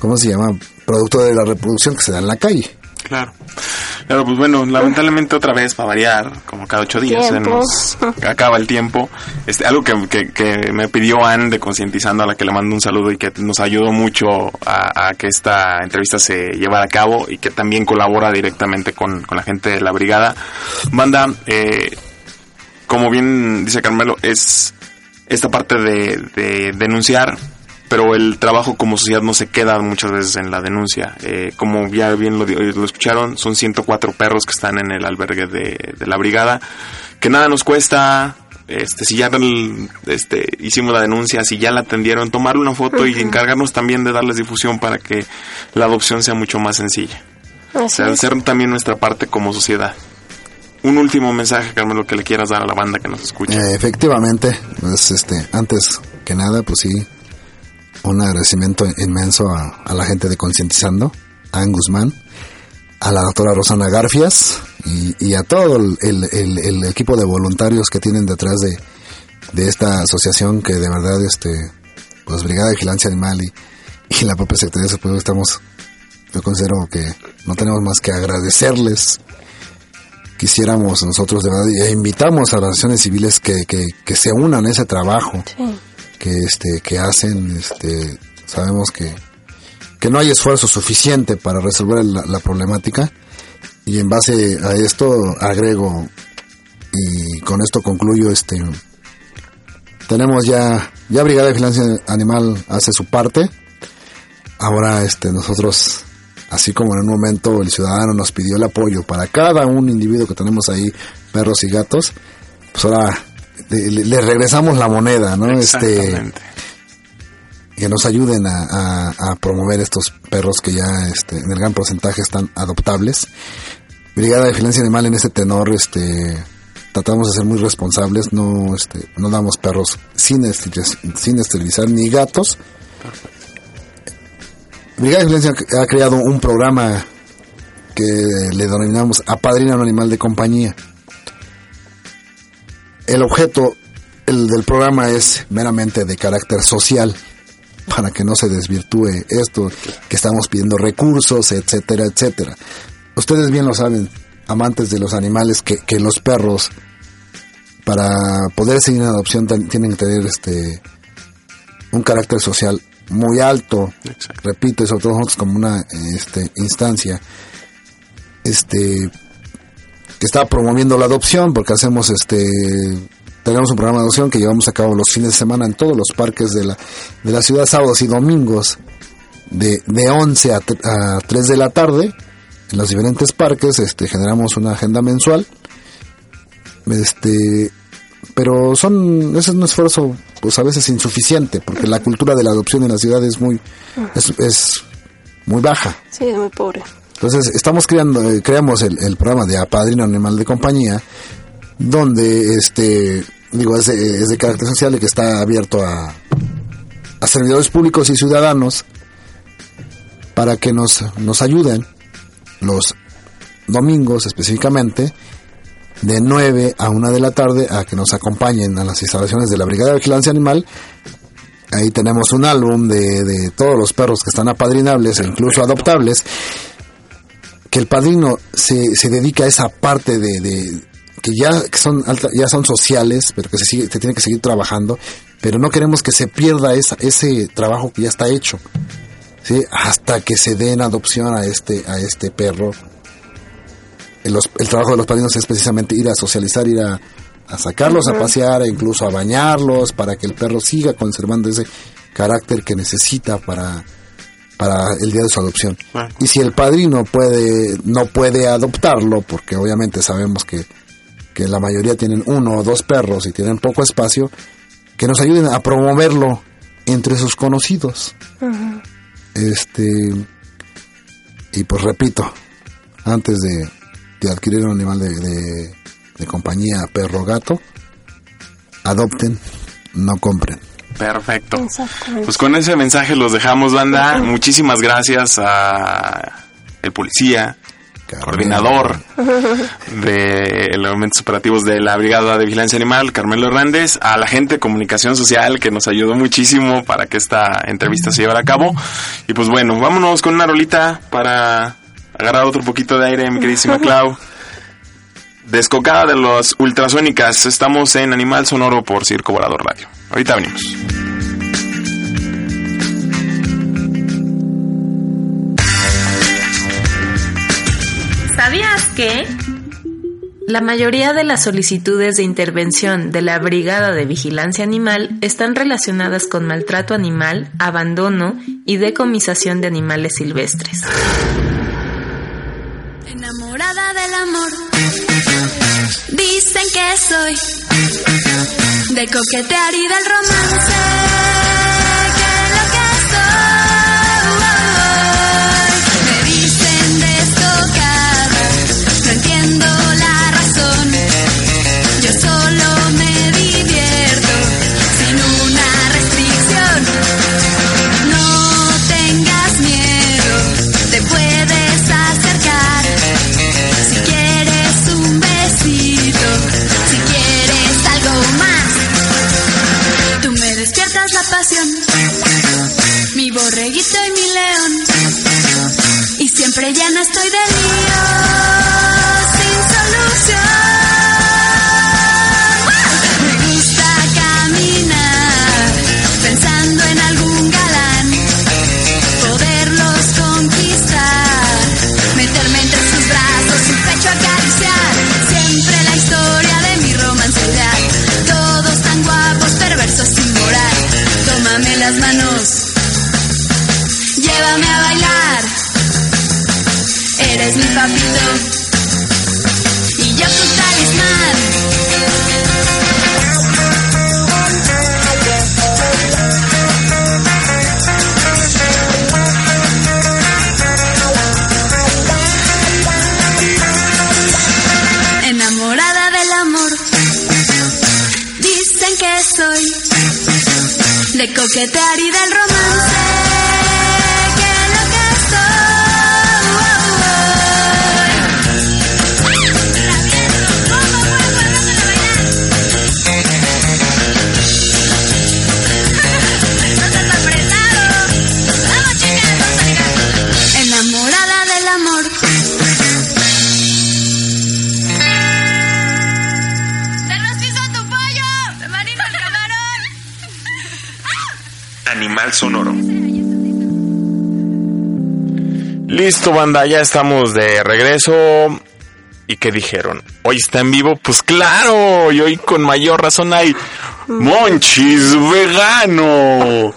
¿cómo se llama? producto de la reproducción que se da en la calle. Claro. Claro, pues bueno, lamentablemente otra vez, para variar, como cada ocho días, se Tiempo. nos acaba el tiempo. Este, algo que, que, que me pidió Ann de Concientizando, a la que le mando un saludo y que nos ayudó mucho a, a que esta entrevista se llevara a cabo y que también colabora directamente con, con la gente de la brigada. Banda, eh, como bien dice Carmelo, es esta parte de, de denunciar, pero el trabajo como sociedad no se queda muchas veces en la denuncia. Eh, como ya bien lo, di- lo escucharon, son 104 perros que están en el albergue de, de la brigada, que nada nos cuesta. Este, si ya el- este, hicimos la denuncia, si ya la atendieron, tomarle una foto y encargarnos también de darles difusión para que la adopción sea mucho más sencilla. O sea, hacer también nuestra parte como sociedad. Un último mensaje, Carmelo, que le quieras dar a la banda que nos escucha. Eh, efectivamente, pues este, antes que nada, pues sí, un agradecimiento inmenso a, la gente de Concientizando, a Ann Guzmán, a la doctora Rosana Garfias y, a todo el, equipo de voluntarios que tienen detrás de, esta asociación que de verdad, este, pues Brigada de Vigilancia Animal y, y la propia Secretaría de Salud estamos, yo considero que no tenemos más que agradecerles quisiéramos nosotros de verdad e invitamos a las naciones civiles que, que, que se unan a ese trabajo Sí. Que este que hacen este sabemos que que no hay esfuerzo suficiente para resolver la, la problemática. Y en base a esto agrego y con esto concluyo este tenemos ya ya brigada de vigilancia animal hace su parte. Ahora este nosotros así como en un momento el ciudadano nos pidió el apoyo para cada un individuo que tenemos ahí perros y gatos pues ahora le, regresamos la moneda no este Exactamente. que nos ayuden a, a- a promover estos perros que ya este, en el gran porcentaje están adoptables. Brigada de Vigilancia Animal en este tenor, este, tratamos de ser muy responsables, no, este, no damos perros sin, esteriz- sin esterilizar ni gatos. Brigada de Vigilancia ha creado un programa que le denominamos Apadrina un animal de compañía. El objeto el del programa es meramente de carácter social para que no se desvirtúe esto, que estamos pidiendo recursos, etcétera, etcétera. Ustedes bien lo saben, amantes de los animales, que, que los perros, para poder seguir en adopción, tienen que tener este un carácter social muy alto, Exacto. repito, sobre todo nosotros como una este, instancia este que está promoviendo la adopción, porque hacemos este tenemos un programa de adopción que llevamos a cabo los fines de semana en todos los parques de la, de la ciudad, sábados y domingos, de, de 11 a, a 3 de la tarde, en los diferentes parques, este, generamos una agenda mensual, este, pero son, ese es un esfuerzo, pues a veces insuficiente, porque la cultura de la adopción en la ciudad es muy, es, es muy baja. Sí, es muy pobre. Entonces, estamos creando, eh, creamos el, programa de Apadrino Animal de Compañía, donde, este, digo, es de, es de carácter social y que está abierto a, a servidores públicos y ciudadanos para que nos, nos ayuden los domingos específicamente de 9 a 1 de la tarde a que nos acompañen a las instalaciones de la Brigada de Vigilancia Animal. Ahí tenemos un álbum de, de todos los perros que están apadrinables e incluso adoptables. Que el padrino se, se dedica a esa parte de, de- que ya que son alta- ya son sociales, pero que se sigue, se tiene que seguir trabajando, pero no queremos que se pierda esa, ese trabajo que ya está hecho. ¿sí? hasta que se den adopción a este a este perro el, los- el trabajo de los padrinos es precisamente ir a socializar ir a, a sacarlos a pasear e incluso a bañarlos para que el perro siga conservando ese carácter que necesita para para el día de su adopción. Ah. y si el padrino puede no puede adoptarlo porque obviamente sabemos que que la mayoría tienen uno o dos perros y tienen poco espacio que nos ayuden a promoverlo entre sus conocidos. Este y pues repito antes de, de adquirir un animal de, de, de compañía perro gato adopten no compren Perfecto. Pues con ese mensaje los dejamos, banda. Muchísimas gracias a el policía, coordinador de elementos operativos de la Brigada de Vigilancia Animal, Carmelo Hernández, a la gente de comunicación social que nos ayudó muchísimo para que esta entrevista se llevara a cabo. Y pues bueno, vámonos con una rolita para agarrar otro poquito de aire, mi queridísima Clau. Descocada de las ultrasónicas, estamos en Animal Sonoro por Circo Volador Radio. Ahorita venimos. ¿Sabías que? La mayoría de las solicitudes de intervención de la Brigada de Vigilancia Animal están relacionadas con maltrato animal, abandono y decomisación de animales silvestres. Enamorada del amor. Dicen que soy de coquetear y del romance. Que lo que soy. Estoy de lío, sin solución. Me gusta caminar pensando en algún galán, poderlos conquistar, meterme entre sus brazos, su pecho acariciar. Siempre la historia de mi romance ideal. Todos tan guapos, perversos sin moral. Tómame las manos, llévame a bailar. Mi papito y yo tu talismán. enamorada del amor. Dicen que soy de coquetear y del romance. Listo, banda, ya estamos de regreso. ¿Y qué dijeron? ¿Hoy está en vivo? Pues claro, y hoy con mayor razón hay Monchis Vegano.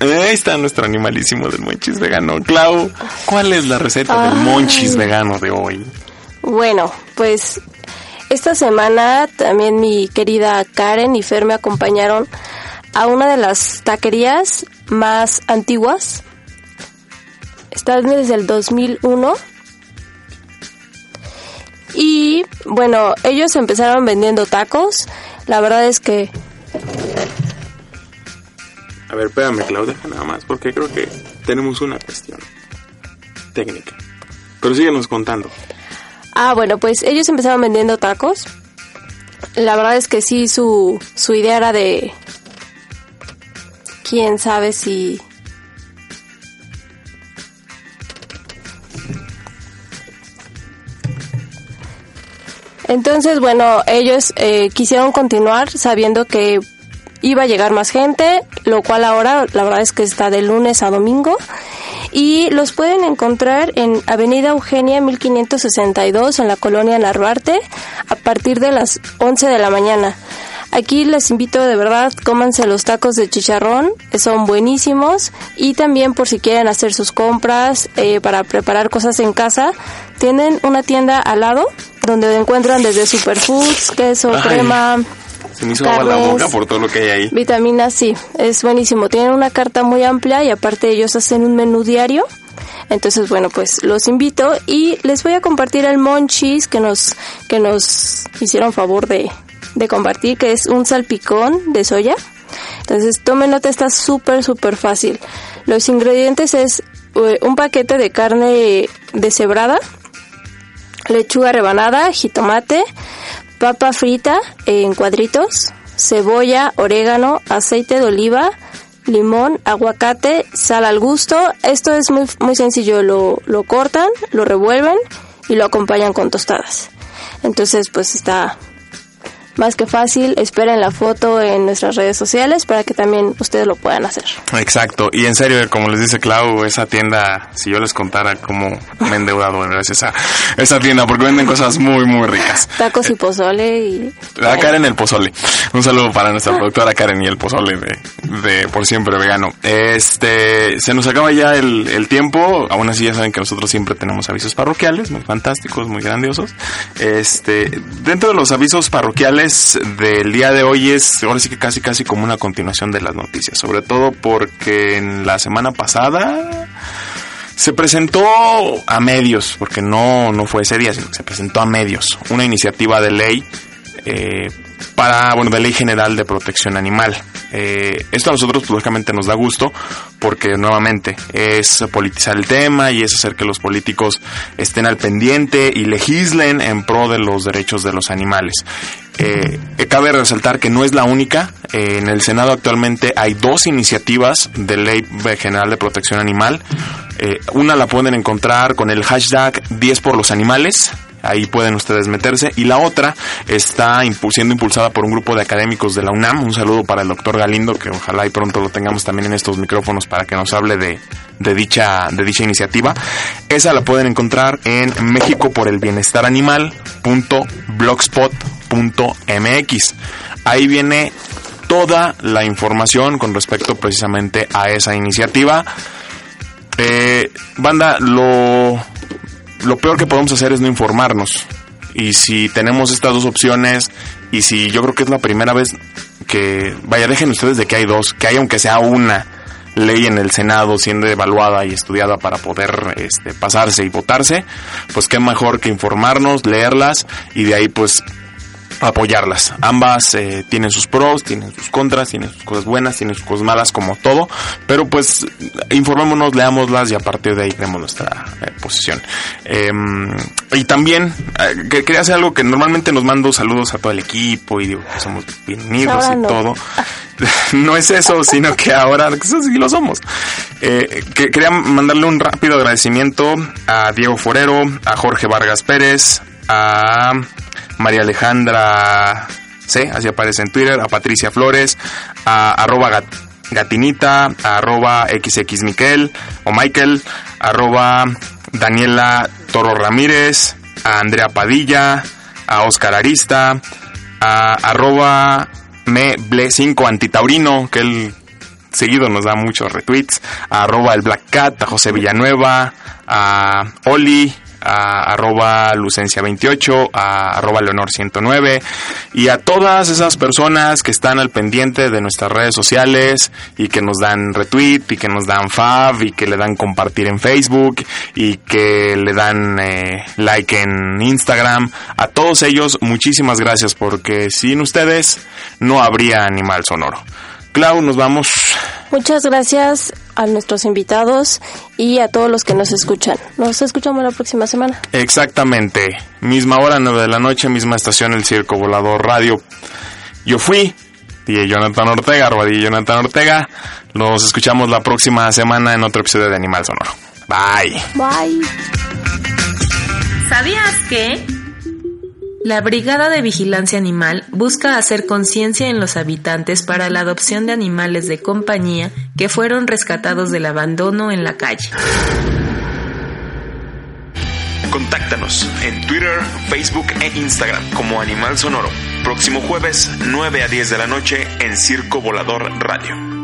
Ahí está nuestro animalísimo del Monchis Vegano. Clau, ¿cuál es la receta del. Monchis Vegano de hoy? Bueno, pues esta semana también mi querida Karen y Fer me acompañaron a una de las taquerías más antiguas. Están desde el 2001. Y bueno, ellos empezaron vendiendo tacos. La verdad es que A ver, espérame, Clau, deja nada más, porque creo que tenemos una cuestión técnica. Pero síguenos contando. Ah, bueno, pues ellos empezaron vendiendo tacos. La verdad es que sí, su, su idea era de... Quién sabe si... Entonces, bueno, ellos eh, quisieron continuar sabiendo que iba a llegar más gente, lo cual ahora la verdad es que está de lunes a domingo. Y los pueden encontrar en Avenida Eugenia 1562 en la colonia Narvarte a partir de las 11 de la mañana. Aquí les invito de verdad, cómanse los tacos de chicharrón, que son buenísimos. Y también por si quieren hacer sus compras eh, para preparar cosas en casa, tienen una tienda al lado donde encuentran desde superfoods, queso, Ay. crema, Se me hizo agua la Carnes. boca por todo lo que hay ahí. Vitaminas, sí, es buenísimo. Tienen una carta muy amplia y aparte ellos hacen un menú diario. Entonces, bueno, pues los invito y les voy a compartir el monchis que nos, que nos hicieron favor de, de compartir, que es un salpicón de soya. Entonces, tomen nota, está súper, súper fácil. Los ingredientes es eh, un paquete de carne deshebrada, lechuga rebanada, jitomate, papa frita en cuadritos, cebolla, orégano, aceite de oliva, limón, aguacate, sal al gusto. Esto es muy, muy sencillo, lo, lo cortan, lo revuelven y lo acompañan con tostadas. Entonces, pues está más que fácil. Esperen la foto en nuestras redes sociales para que también ustedes lo puedan hacer. Exacto, y en serio, como les dice Clau, esa tienda, si yo les contara cómo me he endeudado gracias a esa tienda, porque venden cosas muy, muy ricas. Tacos y pozole y... A Karen el pozole. Un saludo para nuestra productora Karen y el pozole de, de Por Siempre Vegano. Este, se nos acaba ya el, el tiempo. Aún así ya saben que nosotros siempre tenemos avisos parroquiales, muy fantásticos, muy grandiosos. Este, dentro de los avisos parroquiales del día de hoy es, ahora sí que casi casi como una continuación de las noticias. Sobre todo porque en la semana pasada se presentó a medios, porque no, no fue ese día, sino que se presentó a medios, una iniciativa de ley eh, para, bueno, de ley general de protección animal. Eh, esto a nosotros, pues, lógicamente, nos da gusto porque, nuevamente, es politizar el tema y es hacer que los políticos estén al pendiente y legislen en pro de los derechos de los animales. Eh, eh, cabe resaltar que no es la única. Eh, en el Senado actualmente hay dos iniciativas de ley general de protección animal. Eh, una la pueden encontrar con el hashtag 10 por los animales. Ahí pueden ustedes meterse. Y la otra está siendo impulsada por un grupo de académicos de la UNAM. Un saludo para el doctor Galindo, que ojalá y pronto lo tengamos también en estos micrófonos para que nos hable de, de dicha, de dicha iniciativa. Esa la pueden encontrar en México por el bienestar animal.blogspot.mx. Ahí viene toda la información con respecto precisamente a esa iniciativa. Eh, banda, lo, lo peor que podemos hacer es no informarnos. Y si tenemos estas dos opciones, y si yo creo que es la primera vez que, vaya, dejen ustedes de que hay dos, que hay aunque sea una ley en el Senado siendo evaluada y estudiada para poder este, pasarse y votarse, pues qué mejor que informarnos, leerlas y de ahí pues apoyarlas. Ambas eh, tienen sus pros, tienen sus contras, tienen sus cosas buenas, tienen sus cosas malas, como todo. Pero pues informémonos, leámoslas y a partir de ahí creemos nuestra eh, posición. Eh, y también eh, que quería hacer algo que normalmente nos mando saludos a todo el equipo y digo que somos bien unidos Ahora y no. todo. no es eso, sino que ahora eso sí lo somos. Que quería mandarle un rápido agradecimiento a Diego Forero, a Jorge Vargas Pérez, a María Alejandra C, así aparece en Twitter, a Patricia Flores, a arroba gat- gatinita, a arroba xxmiquel o Michael, arroba Daniela Toro Ramírez, a Andrea Padilla, a Oscar Arista, a arroba me ble 5 antitaurino, que él seguido nos da muchos retweets, a arroba el Black Cat, a José Villanueva, a Oli, a arroba Lucencia28, a arroba Leonor109 y a todas esas personas que están al pendiente de nuestras redes sociales y que nos dan retweet y que nos dan fav y que le dan compartir en Facebook y que le dan eh, like en Instagram. A todos ellos muchísimas gracias porque sin ustedes no habría animal sonoro. Clau, nos vamos. Muchas gracias. a nuestros invitados y a todos los que nos escuchan. Nos escuchamos la próxima semana. Exactamente. Misma hora, 9 de la noche, misma estación, el Circo Volador Radio. Yo fui DJ Jonathan Ortega, arroba DJ Jonathan Ortega. Nos escuchamos la próxima semana en otro episodio de Animal Sonoro. Bye. Bye. ¿Sabías que? La Brigada de Vigilancia Animal busca hacer conciencia en los habitantes para la adopción de animales de compañía que fueron rescatados del abandono en la calle. Contáctanos en Twitter, Facebook e Instagram como Animal Sonoro. Próximo jueves, 9 a 10 de la noche en Circo Volador Radio.